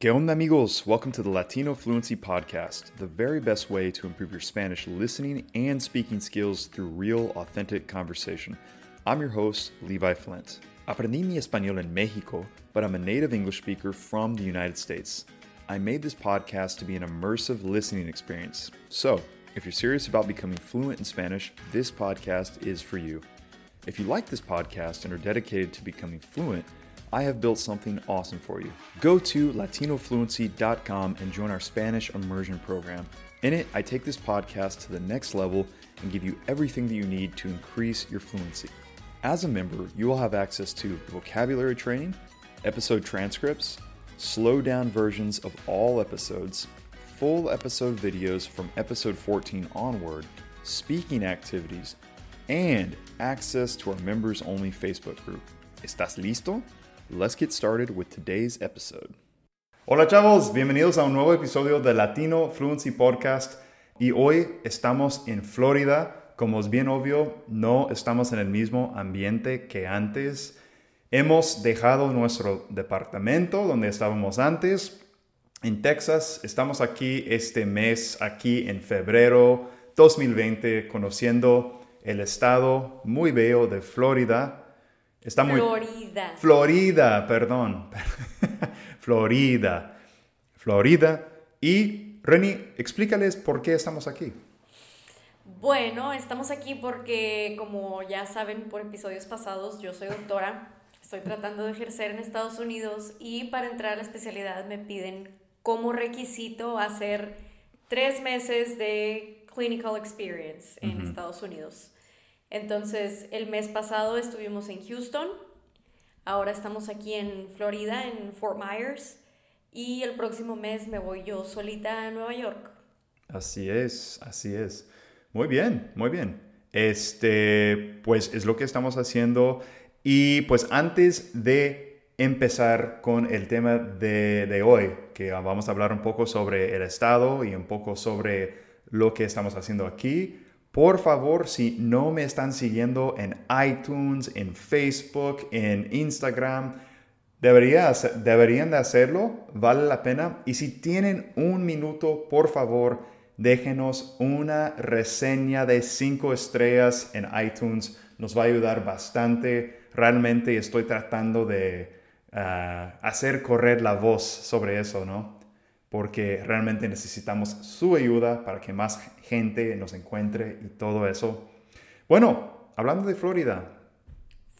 ¿Qué onda, amigos? Welcome to the Latino Fluency Podcast, the very best way to improve your Spanish listening and speaking skills through real, authentic conversation. I'm your host, Levi Flint. Aprendí mi español en Mexico, but I'm a native English speaker from the United States. I made this podcast to be an immersive listening experience. So, if you're serious about becoming fluent in Spanish, this podcast is for you. If you like this podcast and are dedicated to becoming fluent, I have built something awesome for you. Go to latinofluency.com and join our Spanish immersion program. In it, I take this podcast to the next level and give you everything that you need to increase your fluency. As a member, you will have access to vocabulary training, episode transcripts, slow down versions of all episodes, full episode videos from episode 14 onward, speaking activities, and access to our members only Facebook group. ¿Estás listo? Let's get started with today's episode. Hola chavos, bienvenidos a un nuevo episodio de Latino Fluency Podcast y hoy estamos en Florida. Como es bien obvio, no estamos en el mismo ambiente que antes. Hemos dejado nuestro departamento donde estábamos antes, en Texas. Estamos aquí este mes, aquí en febrero 2020, conociendo el estado muy bello de Florida. Está muy... Florida. Florida, perdón. Florida. Florida. Y Reni, explícales por qué estamos aquí. Bueno, estamos aquí porque, como ya saben por episodios pasados, yo soy doctora Estoy tratando de ejercer en Estados Unidos y para entrar a la especialidad me piden como requisito hacer tres meses de clinical experience en Estados Unidos. Entonces, el mes pasado estuvimos en Houston, ahora estamos aquí en Florida, en Fort Myers, y el próximo mes me voy yo solita a Nueva York. Así es, así es. Muy bien, muy bien. Este, pues es lo que estamos haciendo y pues antes de empezar con el tema de, hoy, que vamos a hablar un poco sobre el estado y un poco sobre lo que estamos haciendo aquí, por favor, si no me están siguiendo en iTunes, en Facebook, en Instagram, debería, deberían de hacerlo, vale la pena. Y si tienen un minuto, por favor, déjenos una reseña de 5 estrellas en iTunes. Nos va a ayudar bastante realmente estoy tratando de ah, hacer correr la voz sobre eso, ¿no? Porque realmente necesitamos su ayuda para que más gente nos encuentre y todo eso. Bueno, hablando de Florida.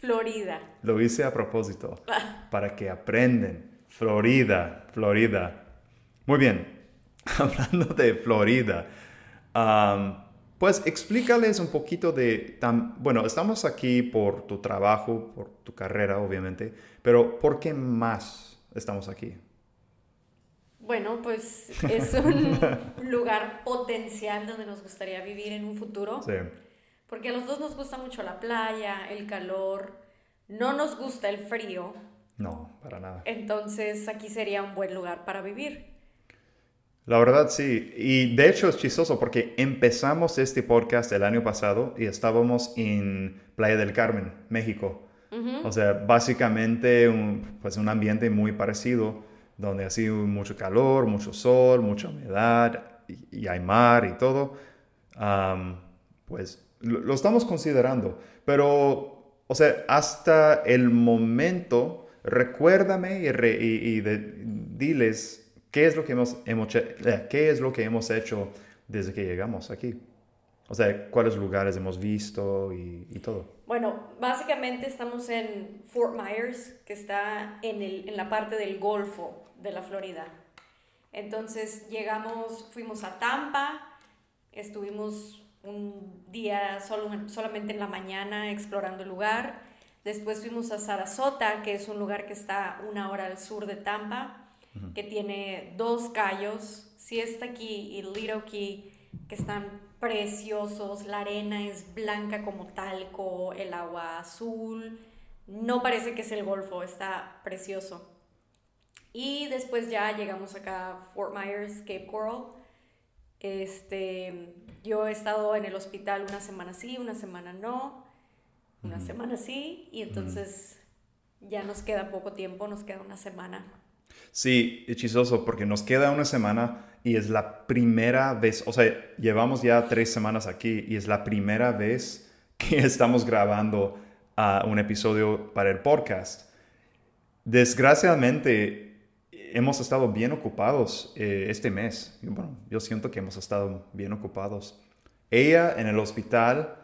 Florida. Lo hice a propósito, para que aprenden. Florida, Florida. Muy bien, hablando de Florida. Pues explícales un poquito de, bueno, estamos aquí por tu trabajo, por tu carrera, obviamente, pero ¿por qué más estamos aquí? Bueno, pues es un lugar potencial donde nos gustaría vivir en un futuro. Sí. Porque a los dos nos gusta mucho la playa, el calor, no nos gusta el frío. No, para nada. Entonces aquí sería un buen lugar para vivir. La verdad sí, y de hecho es chistoso porque empezamos este podcast el año pasado y estábamos en Playa del Carmen, México. O sea, básicamente un, pues un ambiente muy parecido, donde ha sido mucho calor, mucho sol, mucha humedad y, hay mar y todo. pues lo, estamos considerando, pero, o sea, hasta el momento, recuérdame y, y diles ¿Qué es lo que hemos, eh, ¿qué es lo que hemos hecho desde que llegamos aquí? O sea, ¿cuáles lugares hemos visto y, todo? Bueno, básicamente estamos en Fort Myers, que está en, el, en la parte del Golfo de la Florida. Entonces llegamos, fuimos a Tampa, estuvimos un día solo, solamente en la mañana explorando el lugar. Después fuimos a Sarasota, que es un lugar que está una hora al sur de Tampa que tiene dos callos, Siesta Key y Little Key, que están preciosos. La arena es blanca como talco, el agua azul. No parece que es el Golfo, está precioso. Y después ya llegamos acá a Fort Myers, Cape Coral. Este, yo he estado en el hospital una semana sí, una semana no, una semana sí, y entonces ya nos queda poco tiempo, nos queda una semana Sí, hechizoso, porque nos queda una semana y es la primera vez, o sea, llevamos ya tres semanas aquí y es la primera vez que estamos grabando uh, un episodio para el podcast. Desgraciadamente, hemos estado bien ocupados eh, este mes. Bueno, yo siento que hemos estado bien ocupados. Ella en el hospital,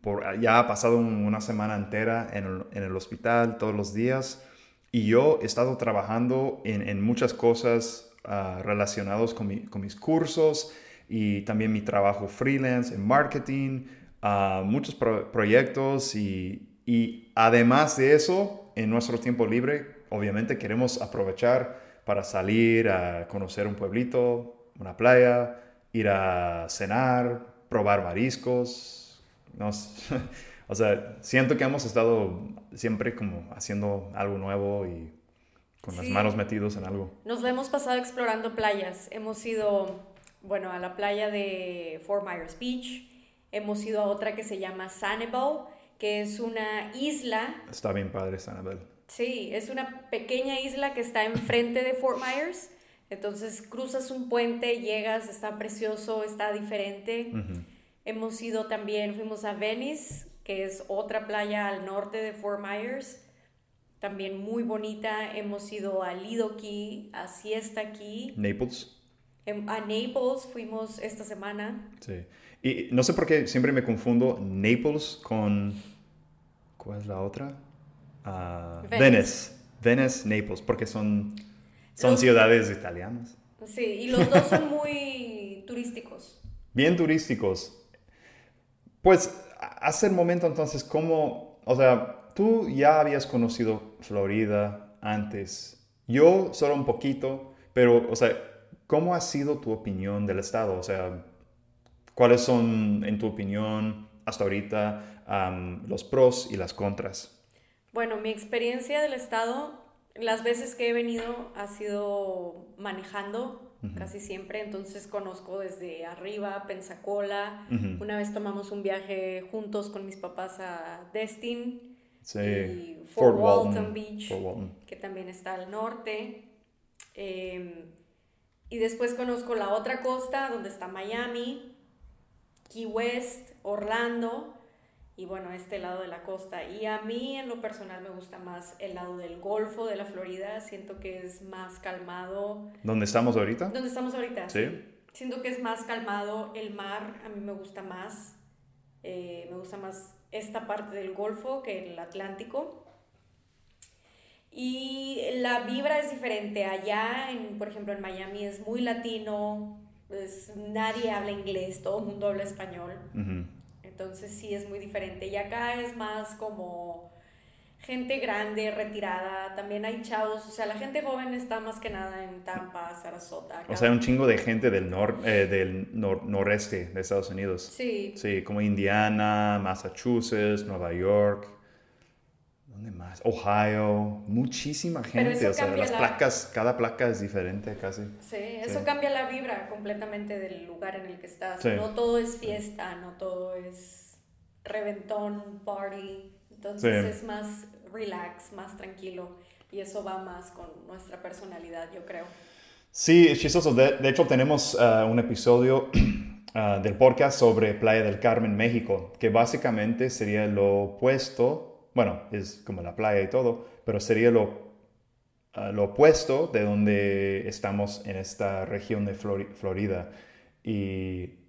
por, ya ha pasado una semana entera en el, en el, hospital todos los días y yo he estado trabajando en, en muchas cosas uh, relacionadas con, mi, con, mis cursos y también mi trabajo freelance en marketing, uh, muchos pro proyectos y, y además de eso, en nuestro tiempo libre, obviamente queremos aprovechar para salir a conocer un pueblito, una playa, ir a cenar, probar mariscos. o sea, siento que hemos estado siempre como haciendo algo nuevo y con las manos metidos en algo. Nos lo hemos pasado explorando playas. Hemos ido, bueno, a la playa de Fort Myers Beach. Hemos ido a otra que se llama Sanibel, que es una isla. Está bien padre Sanibel. Sí, es una pequeña isla que está enfrente de Fort Myers. Entonces cruzas un puente, llegas, está precioso, está diferente. Hemos ido también, fuimos a Venice, que es otra playa al norte de Fort Myers, también muy bonita. Hemos ido a Lido Key, a Siesta Key. Naples. Em, a Naples fuimos esta semana. Sí. Y no sé por qué siempre me confundo Naples con... ¿Cuál es la otra? Uh, Venice. Venice, Naples, porque son, son ciudades italianas. Sí, y los dos son muy turísticos. Bien turísticos. Pues, hace el momento entonces, ¿cómo, o sea, tú ya habías conocido Florida antes? Yo solo un poquito, pero, o sea, ¿cómo ha sido tu opinión del estado? O sea, ¿cuáles son, en tu opinión, hasta ahorita, los pros y las contras? Bueno, mi experiencia del estado, las veces que he venido ha sido manejando casi siempre, entonces conozco desde arriba, Pensacola, una vez tomamos un viaje juntos con mis papás a Destin y Fort, Walton, Beach, que también está al norte. Em, y después conozco la otra costa, donde está Miami, Key West, Orlando y bueno, este lado de la costa. Y a mí en lo personal me gusta más el lado del Golfo de la Florida, siento que es más calmado. ¿Dónde estamos ahorita? ¿Dónde estamos ahorita? Sí. Siento que es más calmado, el mar a mí me gusta más, eh, me gusta más esta parte del Golfo que el Atlántico. Y la vibra es diferente. Allá, en, por ejemplo, en Miami es muy latino, pues nadie habla inglés, todo el mundo habla español. Entonces sí es muy diferente. Y acá es más como gente grande, retirada, también hay chavos, o sea, la gente joven está más que nada en Tampa, Sarasota. O sea, un chingo de gente del, nor, eh, del noreste de Estados Unidos. Sí. Sí, como Indiana, Massachusetts, Nueva York. ¿Dónde más? Ohio, muchísima gente, o sea, las placas, cada placa es diferente casi. Sí, eso cambia la vibra completamente del lugar en el que estás. No todo es fiesta, no todo es reventón, party, entonces es más relax, más tranquilo y eso va más con nuestra personalidad, yo creo. Sí, es chistoso. De, hecho, tenemos uh, un episodio uh, del podcast sobre Playa del Carmen, México, que básicamente sería lo opuesto bueno, es como la playa y todo, pero sería lo, ah, lo opuesto de donde estamos en esta región de Florida.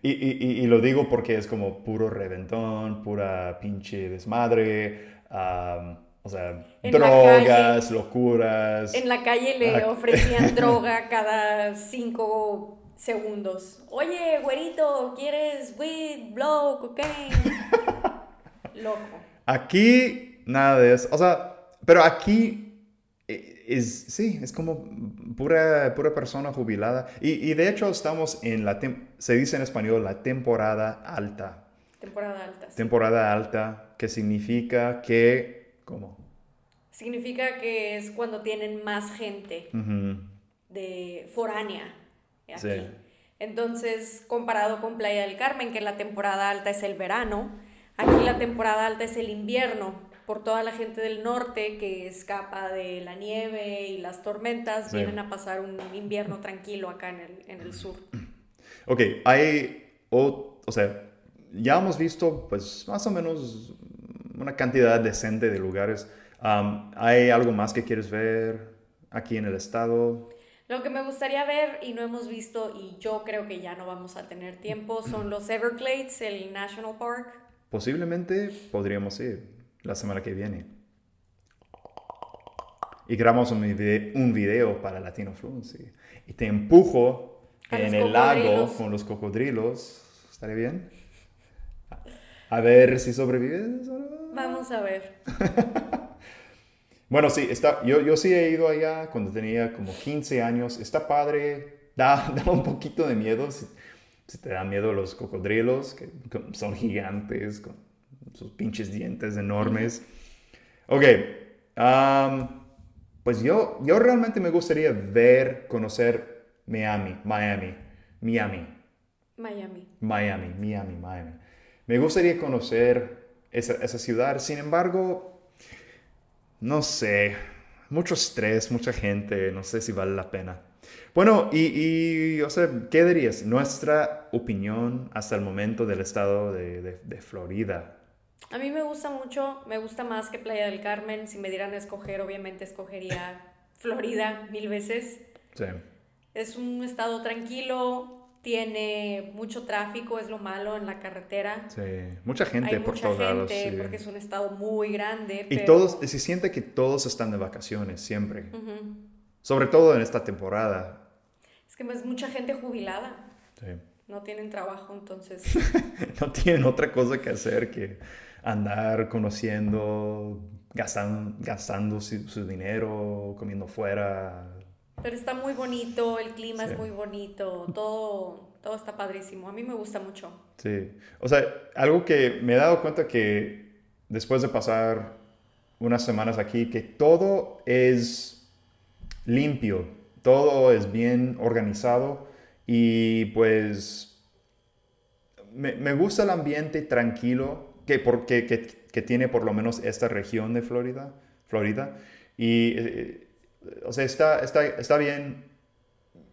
Y, y, y, lo digo porque es como puro reventón, pura pinche desmadre. o sea, drogas, locuras. En la calle le ah. ofrecían droga cada cinco segundos. Oye, güerito, ¿quieres weed, blow, cocaine? Loco. Aquí, nada de eso. O sea, pero aquí eh, es, sí, es como pura, pura persona jubilada. Y, de hecho estamos en la, se dice en español, la temporada alta. Temporada alta. Temporada alta, que significa que, ¿cómo? Significa que es cuando tienen más gente de foránea aquí. Entonces, comparado con Playa del Carmen, que la temporada alta es el verano, Aquí la temporada alta es el invierno. por toda la gente del norte que escapa de la nieve y las tormentas, vienen a pasar un invierno tranquilo acá en el, en el sur. Ok, hay, o, o sea, ya hemos visto pues más o menos una cantidad decente de lugares. ¿Hay algo más que quieres ver aquí en el estado? Lo que me gustaría ver y no hemos visto y yo creo que ya no vamos a tener tiempo son los Everglades, el National Park. Posiblemente podríamos ir la semana que viene. Y grabamos un video, para Latino Fluency. Y te empujo en el lago con los cocodrilos. ¿Estaría bien? A ver si sobrevives. Vamos a ver. bueno, sí, está, yo, yo sí he ido allá cuando tenía como 15 años. Está padre. Da, da un poquito de miedo. Si, te dan miedo los cocodrilos, que son gigantes, con sus pinches dientes enormes. Ok, pues yo, yo realmente me gustaría ver, conocer Miami, Miami, Miami. Miami. Miami, Miami, Miami. Me gustaría conocer esa, esa ciudad, sin embargo, no sé, mucho estrés, mucha gente, no sé si vale la pena. Bueno, y, y o sea, ¿qué dirías? Nuestra opinión hasta el momento del estado de, de, de Florida. A mí me gusta mucho, me gusta más que Playa del Carmen. Si me dieran a escoger, obviamente escogería Florida mil veces. Sí. Es un estado tranquilo, tiene mucho tráfico, es lo malo en la carretera. Sí, mucha gente Hay por mucha todos lados. Sí. Porque es un estado muy grande. Y todos, se siente que todos están de vacaciones siempre. Sobre todo en esta temporada. Es que es mucha gente jubilada. Sí. No tienen trabajo, entonces. no tienen otra cosa que hacer que andar conociendo, gastando, gastando su, dinero, comiendo fuera. Pero está muy bonito, el clima es muy bonito, todo, todo está padrísimo. A mí me gusta mucho. Sí, o sea, algo que me he dado cuenta que después de pasar unas semanas aquí, que todo es limpio, todo es bien organizado y pues me, me gusta el ambiente tranquilo que, por, que, que, tiene por lo menos esta región de Florida. Florida. Y, eh, o sea, está, está, está bien.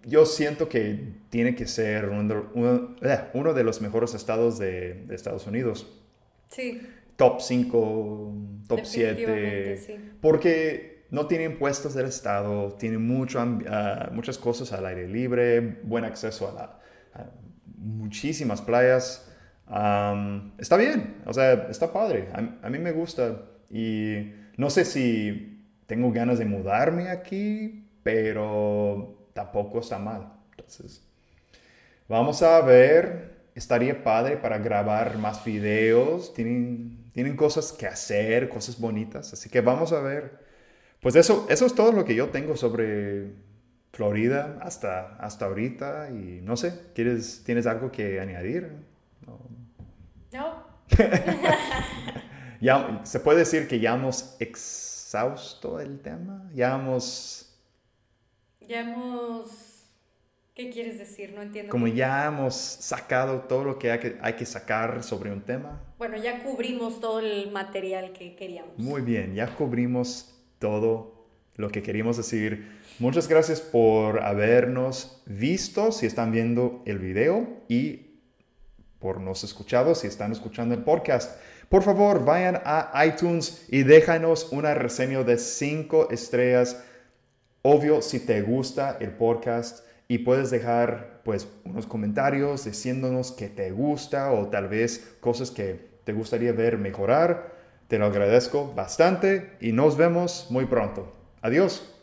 Yo siento que tiene que ser uno, uno, eh, uno de los mejores estados de, de Estados Unidos. Sí. Top 5, top 7. Sí. Porque no tiene impuestos del estado, tiene mucho, uh, muchas cosas al aire libre, buen acceso a, la, a muchísimas playas está bien, o sea, está padre, a, mí me gusta y no sé si tengo ganas de mudarme aquí, pero tampoco está mal. Entonces, vamos a ver, estaría padre para grabar más videos, tienen, tienen cosas que hacer, cosas bonitas, así que vamos a ver. Pues eso, eso es todo lo que yo tengo sobre Florida hasta, hasta ahorita y no sé, ¿quieres, ¿tienes algo que añadir? No. ya, ¿Se puede decir que ya hemos exhausto el tema? Ya hemos... Ya hemos... ¿Qué quieres decir? No entiendo. Como ya hemos sacado todo lo que hay, que hay que sacar sobre un tema. Bueno, ya cubrimos todo el material que queríamos. Muy bien, ya cubrimos todo lo que queríamos decir. Muchas gracias por habernos visto, si están viendo el video, y por nos escuchado, si están escuchando el podcast. Por favor, vayan a iTunes y déjanos una reseña de 5 estrellas. Obvio, si te gusta el podcast y puedes dejar pues unos comentarios diciéndonos que te gusta o tal vez cosas que te gustaría ver mejorar. Te lo agradezco bastante y nos vemos muy pronto. Adiós.